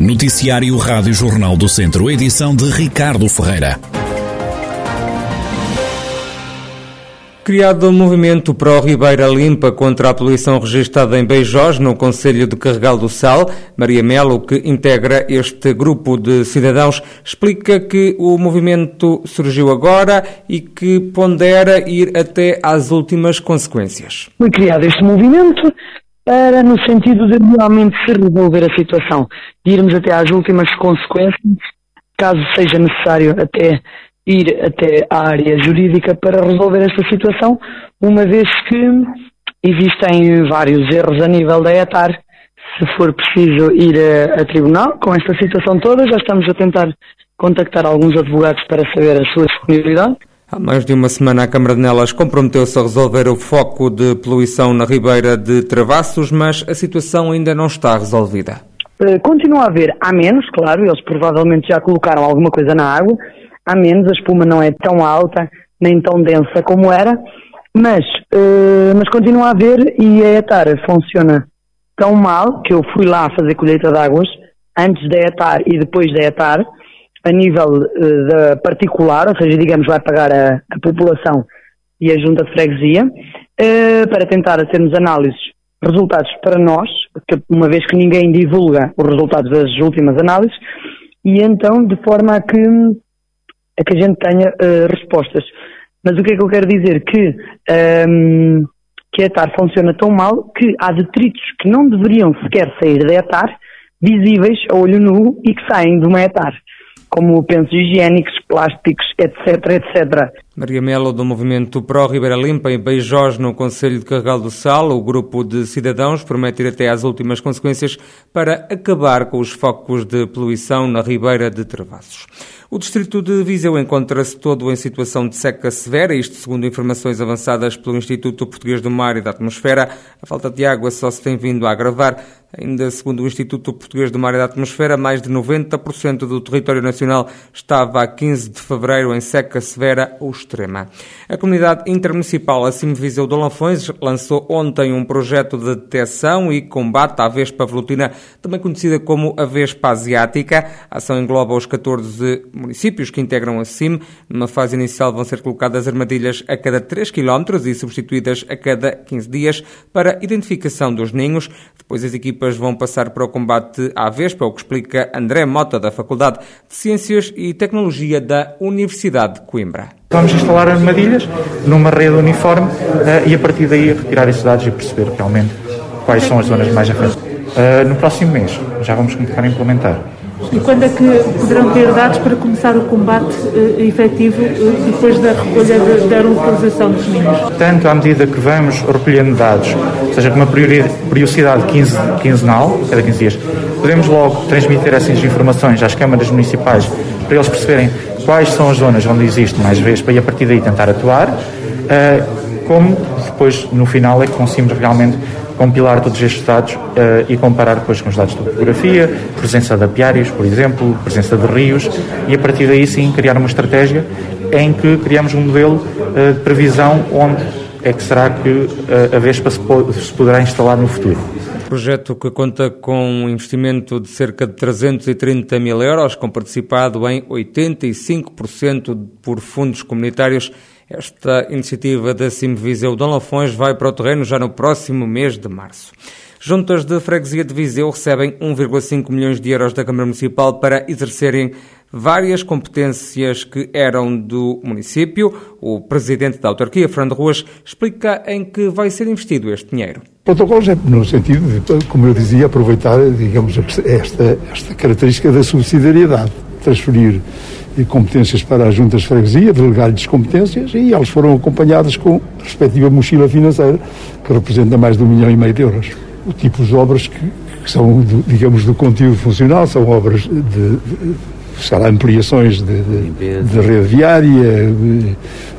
Noticiário Rádio Jornal do Centro, edição de Ricardo Ferreira. Criado o movimento Pro Ribeira Limpa contra a poluição registada em Beijós, no Conselho de Carregal do Sal, Maria Melo, que integra este grupo de cidadãos, explica que o movimento surgiu agora e que pondera ir até às últimas consequências. Foi criado este movimento para, no sentido de realmente se resolver a situação, de irmos até às últimas consequências, caso seja necessário até ir até à área jurídica para resolver esta situação, uma vez que existem vários erros a nível da ETAR. Se for preciso ir a, a tribunal com esta situação toda, já estamos a tentar contactar alguns advogados para saber a sua disponibilidade. Há mais de uma semana, a Câmara de Nelas comprometeu-se a resolver o foco de poluição na Ribeira de Travassos, mas a situação ainda não está resolvida. Eh, continua a haver, há menos, claro, eles provavelmente já colocaram alguma coisa na água, há menos, a espuma não é tão alta nem tão densa como era, mas, uh, mas continua a haver e a ETAR funciona tão mal que eu fui lá fazer colheita de águas antes da ETAR e depois da ETAR, a nível uh, da particular, ou seja, digamos, vai pagar a, a população e a junta de freguesia, uh, para tentar termos análises, resultados para nós, uma vez que ninguém divulga os resultados das últimas análises, e então de forma a que a que a gente tenha uh, respostas. Mas o que é que eu quero dizer? Que, um, ehm, que a ETAR funciona tão mal que há detritos que não deveriam sequer sair da ETAR, visíveis a olho nu e que saem de uma ETAR como pensos higiênicos, plásticos, etc, etc. Maria Melo, do movimento Pró Ribeira Limpa, em Beijós, no Conselho de Carregal do Sal, o grupo de cidadãos promete ir até às últimas consequências para acabar com os focos de poluição na Ribeira de Travassos. O distrito de Viseu encontra-se todo em situação de seca severa, isto segundo informações avançadas pelo Instituto Português do Mar e da Atmosfera. A falta de água só se tem vindo a agravar. Ainda segundo o Instituto Português do Mar e da Atmosfera, mais de 90% do território nacional estava a 15 de fevereiro em seca severa ou extrema. A comunidade intermunicipal Acima de Viseu de Lanfões lançou ontem um projeto de detecção e combate à vespa velutina, também conhecida como a vespa asiática. A ação engloba os 14 municípios que integram a CIM. Numa fase inicial vão ser colocadas armadilhas a cada 3 km e substituídas a cada 15 dias para identificação dos ninhos. Depois as equipas vão passar para o combate à vespa, o que explica André Mota, da Faculdade de Ciências e Tecnologia da Universidade de Coimbra. Vamos instalar armadilhas numa rede uniforme uh, e a partir daí retirar esses dados e perceber realmente quais são as zonas mais afetadas. Uh, no próximo mês já vamos começar a implementar. E quando é que poderão ter dados para começar o combate uh, efetivo uh, depois da recolha de, da localização dos ninhos? Tanto à medida que vamos recolhendo dados, ou seja, com uma periodicidade quinzenal, cada 15 dias, podemos logo transmitir essas informações às câmaras municipais para eles perceberem quais são as zonas onde existe mais vespa e a partir daí tentar atuar, uh, como depois no final é que conseguimos realmente compilar todos estes dados uh, e comparar depois com os dados de topografia, presença de apiários, por exemplo, presença de rios, e a partir daí sim criar uma estratégia em que criamos um modelo uh, de previsão onde é que será que a Vespa se poderá instalar no futuro. Projeto que conta com um investimento de cerca de 330 mil euros, com participado em 85% por fundos comunitários esta iniciativa da Simviseu Dom Lafões vai para o terreno já no próximo mês de março. Juntas de Freguesia de Viseu recebem 1,5 milhões de euros da Câmara Municipal para exercerem várias competências que eram do município. O presidente da autarquia, Fernando Ruas, explica em que vai ser investido este dinheiro. Protocolos é no sentido de, como eu dizia, aproveitar, digamos, esta, esta característica da subsidiariedade, transferir competências para as juntas de freguesia, delegar-lhes competências e elas foram acompanhadas com a respectiva mochila financeira, que representa mais de um milhão e meio de euros. O tipo de obras que, que são, digamos, do conteúdo funcional, são obras de, de lá, ampliações de, de, de, rede viária,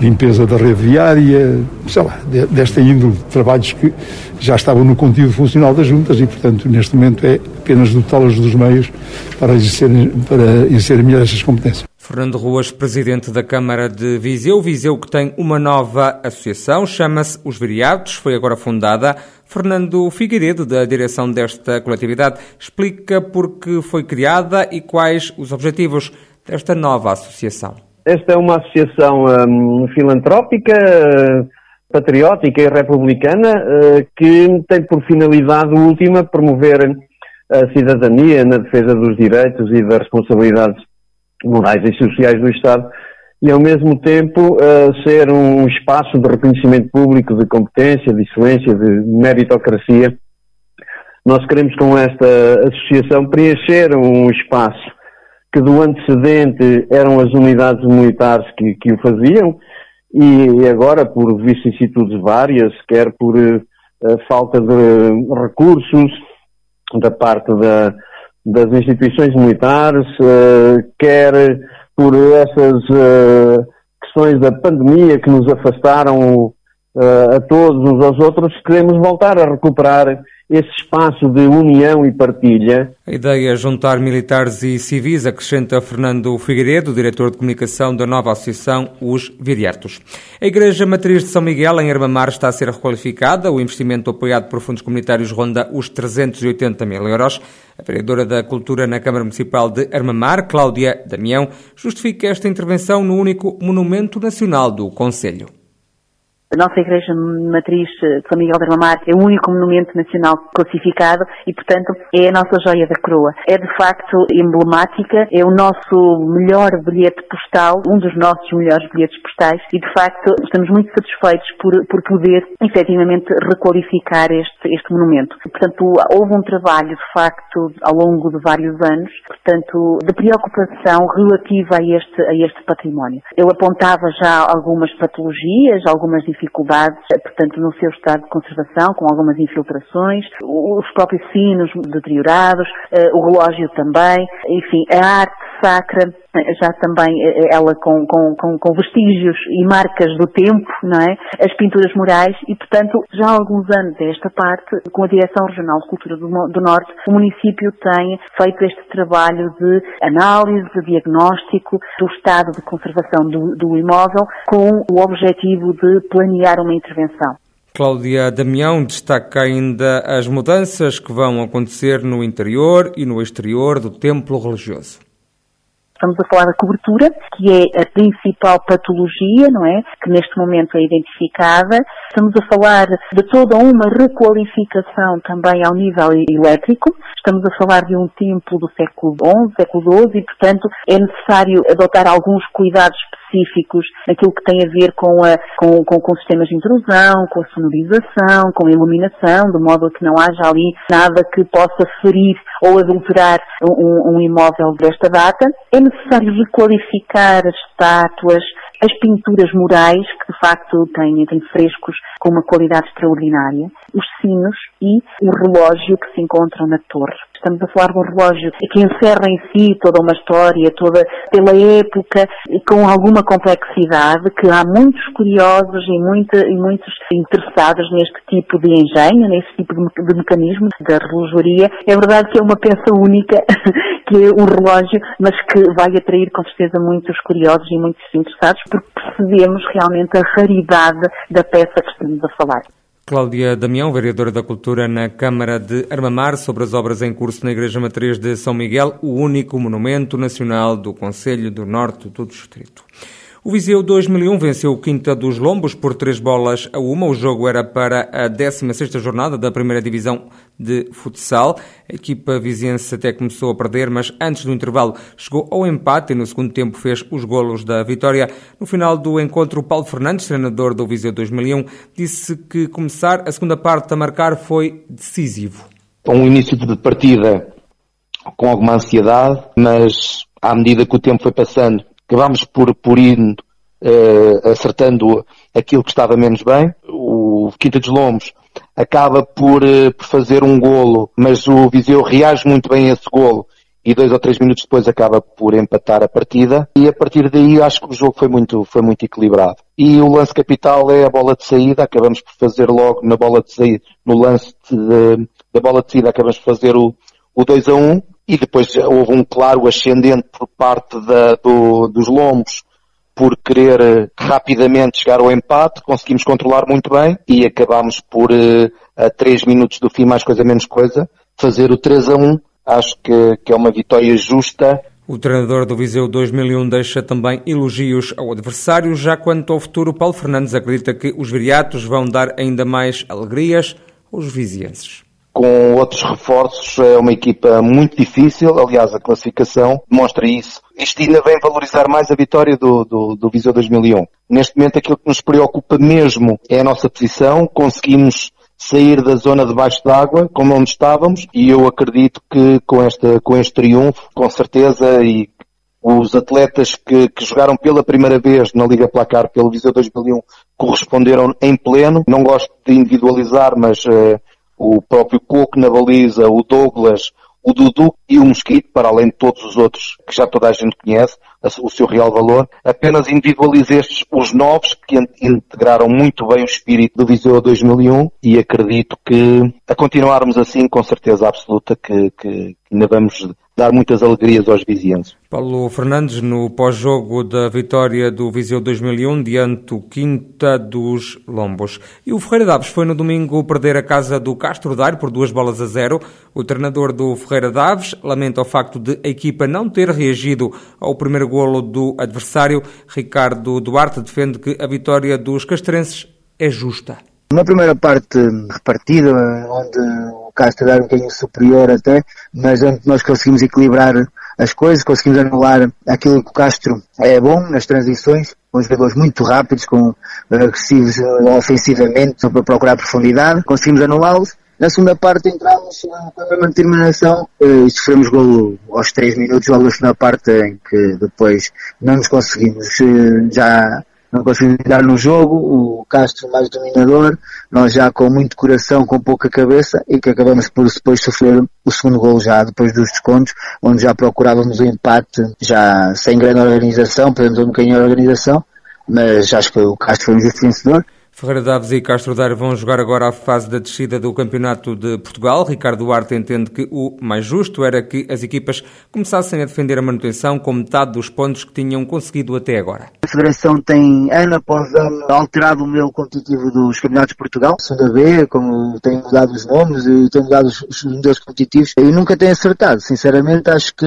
limpeza da rede viária, sei lá, desta índole trabalhos que já estavam no conteúdo funcional das juntas e, portanto, neste momento é apenas dotá-las dos meios para exercer, para exercer melhor essas competências. Fernando Ruas, presidente da Câmara de Viseu. Viseu que tem uma nova associação, chama-se Os Viriatos, foi agora fundada. Fernando Figueiredo, da direção desta coletividade, explica por que foi criada e quais os objetivos desta nova associação. Esta é uma associação um, filantrópica, patriótica e republicana uh, que tem por finalidade última promover a cidadania na defesa dos direitos e das responsabilidades morais e sociais do Estado e, ao mesmo tempo, uh, ser um espaço de reconhecimento público de competência, de excelência, de meritocracia. Nós queremos, com esta associação, preencher um espaço que do antecedente eram as unidades militares que, que o faziam e agora, por vicissitudes várias, quer por uh, falta de recursos da parte da, das instituições militares, uh, quer por essas uh, questões da pandemia que nos afastaram uh, a todos uns aos outros, queremos voltar a recuperar esse espaço de união e partilha. A ideia é juntar militares e civis, acrescenta Fernando Figueiredo, diretor de comunicação da nova associação Os Viriatos. A Igreja Matriz de São Miguel, em Herbamar, está a ser requalificada. O investimento apoiado por fundos comunitários ronda os 380 mil euros. A vereadora da Cultura na Câmara Municipal de Armamar, Cláudia Damião, justifica esta intervenção no único monumento nacional do Conselho. A nossa Igreja Matriz de São Miguel de Armamar é o único monumento nacional classificado e, portanto, é a nossa joia da coroa. É, de facto, emblemática, é o nosso melhor bilhete postal, um dos nossos melhores bilhetes postais e, de facto, estamos muito satisfeitos por, por poder, efetivamente, requalificar este, este monumento. Portanto, houve um trabalho, de facto, ao longo de vários anos, portanto, de preocupação relativa a este, a este património. Eu apontava já algumas patologias, algumas dificuldades, portanto, no seu estado de conservação, com algumas infiltrações, os próprios sinos deteriorados, eh, o relógio também, enfim, a arte sacra, já também eh, ela com, com, com, com, vestígios e marcas do tempo, não é? As pinturas murais e, portanto, já há alguns anos esta parte, com a Direção Regional de Cultura do, do Norte, o município tem feito este trabalho de análise, de diagnóstico do estado de conservação do, do imóvel com o objetivo de planear uma intervenção. Cláudia Damião destaca ainda as mudanças que vão acontecer no interior e no exterior do templo religioso. Estamos a falar da cobertura, que é a principal patologia, não é? Que neste momento é identificada. Estamos a falar de toda uma requalificação também ao nível elétrico. Estamos a falar de um templo do século XI, século XII, e, portanto, é necessário adotar alguns cuidados específicos naquilo que tem a ver com, a, com, com, com sistemas de intrusão, com a sonorização, com a iluminação, de modo a que não haja ali nada que possa ferir ou adulterar um, um imóvel desta data. É necessário requalificar as estátuas, as pinturas murais, que de facto têm, têm frescos com uma qualidade extraordinária, os sinos e o relógio que se encontram na torre. Estamos a falar de um relógio que encerra em si toda uma história, toda pela época, com alguma complexidade, que há muitos curiosos e, muita, e muitos interessados neste tipo de engenho, neste tipo de mecanismo da relojoaria. É verdade que é uma peça única, que é um relógio, mas que vai atrair com certeza muitos curiosos e muitos interessados, porque percebemos realmente a raridade da peça que estamos a falar. Cláudia Damião, vereadora da Cultura na Câmara de Armamar, sobre as obras em curso na Igreja Matriz de São Miguel, o único monumento nacional do Conselho do Norte do Distrito. O Viseu 2001 venceu o Quinta dos Lombos por três bolas a uma. O jogo era para a 16ª jornada da primeira divisão de futsal. A equipa viziense até começou a perder, mas antes do intervalo chegou ao empate e no segundo tempo fez os golos da vitória. No final do encontro, Paulo Fernandes, treinador do Viseu 2001, disse que começar a segunda parte a marcar foi decisivo. Um início de partida com alguma ansiedade, mas à medida que o tempo foi passando acabámos por, por ir uh, acertando aquilo que estava menos bem. O Quinta dos Lombos acaba por, uh, por fazer um golo, mas o Viseu reage muito bem a esse golo e dois ou três minutos depois acaba por empatar a partida e a partir daí acho que o jogo foi muito, foi muito equilibrado. E o lance capital é a bola de saída, acabamos por fazer logo na bola de saída, no lance de, da bola de saída acabamos por fazer o, o 2 a 1 e depois houve um claro ascendente por parte da, do, dos lombos por querer eh, rapidamente chegar ao empate, conseguimos controlar muito bem e acabámos por, eh, a 3 minutos do fim, mais coisa menos coisa, fazer o 3 a 1. Acho que, que é uma vitória justa o treinador do Viseu 2001 deixa também elogios ao adversário. Já quanto ao futuro, Paulo Fernandes acredita que os viriatos vão dar ainda mais alegrias aos vizienses com outros reforços, é uma equipa muito difícil, aliás a classificação demonstra isso. Isto ainda vem valorizar mais a vitória do, do, do Viseu 2001. Neste momento aquilo que nos preocupa mesmo é a nossa posição, conseguimos sair da zona de baixo d'água, como onde estávamos, e eu acredito que com, esta, com este triunfo, com certeza, e os atletas que, que, jogaram pela primeira vez na Liga Placar pelo Viseu 2001 corresponderam em pleno. Não gosto de individualizar, mas uh, o próprio Coco na baliza, o Douglas, o Dudu e o Mosquito, para além de todos os outros que já toda a gente conhece, o seu real valor. Apenas individualizo estes, os novos, que integraram muito bem o espírito do Viseu 2001 e acredito que, a continuarmos assim, com certeza absoluta, que, que ainda vamos dar muitas alegrias aos vizinhos. Paulo Fernandes, no pós-jogo da vitória do Viseu 2001 diante do Quinta dos Lombos. E o Ferreira Daves foi no domingo perder a casa do Castro Daire por duas bolas a zero. O treinador do Ferreira Daves lamenta o facto de a equipa não ter reagido ao primeiro golo do adversário. Ricardo Duarte defende que a vitória dos castrenses é justa. Uma primeira parte repartida, onde Castro um bocadinho superior até, mas onde nós conseguimos equilibrar as coisas, conseguimos anular aquilo que o Castro é bom nas transições, com jogadores muito rápidos, com agressivos eh, ofensivamente, para procurar profundidade, conseguimos anulá-los. Na segunda parte entramos com a mesma determinação eh, e sofremos golo aos 3 minutos, logo na segunda parte em que depois não nos conseguimos eh, já não conseguimos dar no jogo, o Castro mais dominador, nós já com muito coração, com pouca cabeça, e que acabamos por depois sofrer o segundo gol já, depois dos descontos, onde já procurávamos o empate, já sem grande organização, perdemos um bocadinho a organização, mas acho que o Castro foi um justo vencedor, Ferreira Daves e Castro Daire vão jogar agora a fase da descida do Campeonato de Portugal. Ricardo Duarte entende que o mais justo era que as equipas começassem a defender a manutenção com metade dos pontos que tinham conseguido até agora. A Federação tem, ano após ano, alterado o modelo competitivo dos Campeonatos de Portugal, segunda B, como tem mudado os nomes e tem mudado os modelos competitivos, e nunca tem acertado. Sinceramente, acho que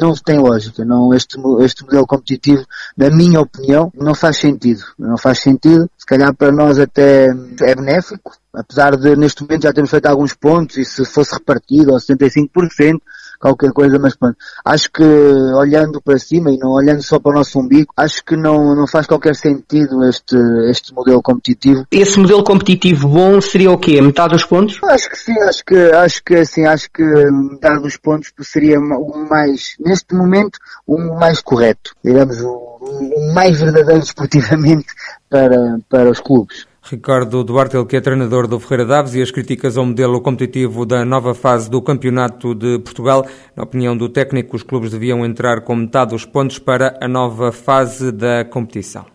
não tem lógica. Não, este, este modelo competitivo, na minha opinião, não faz sentido. Não faz sentido. Se calhar para nós até é benéfico, apesar de neste momento já termos feito alguns pontos e se fosse repartido aos 75%, qualquer coisa, mas pronto. Acho que olhando para cima e não olhando só para o nosso umbigo, acho que não, não faz qualquer sentido este, este modelo competitivo. Esse modelo competitivo bom seria o quê? Metade dos pontos? Acho que sim, acho que, acho que assim, acho que metade dos pontos seria o mais, neste momento, o mais correto. Digamos, o, o mais verdadeiro esportivamente para, para os clubes. Ricardo Duarte, ele que é treinador do Ferreira Daves e as críticas ao modelo competitivo da nova fase do Campeonato de Portugal. Na opinião do técnico, os clubes deviam entrar com metade dos pontos para a nova fase da competição.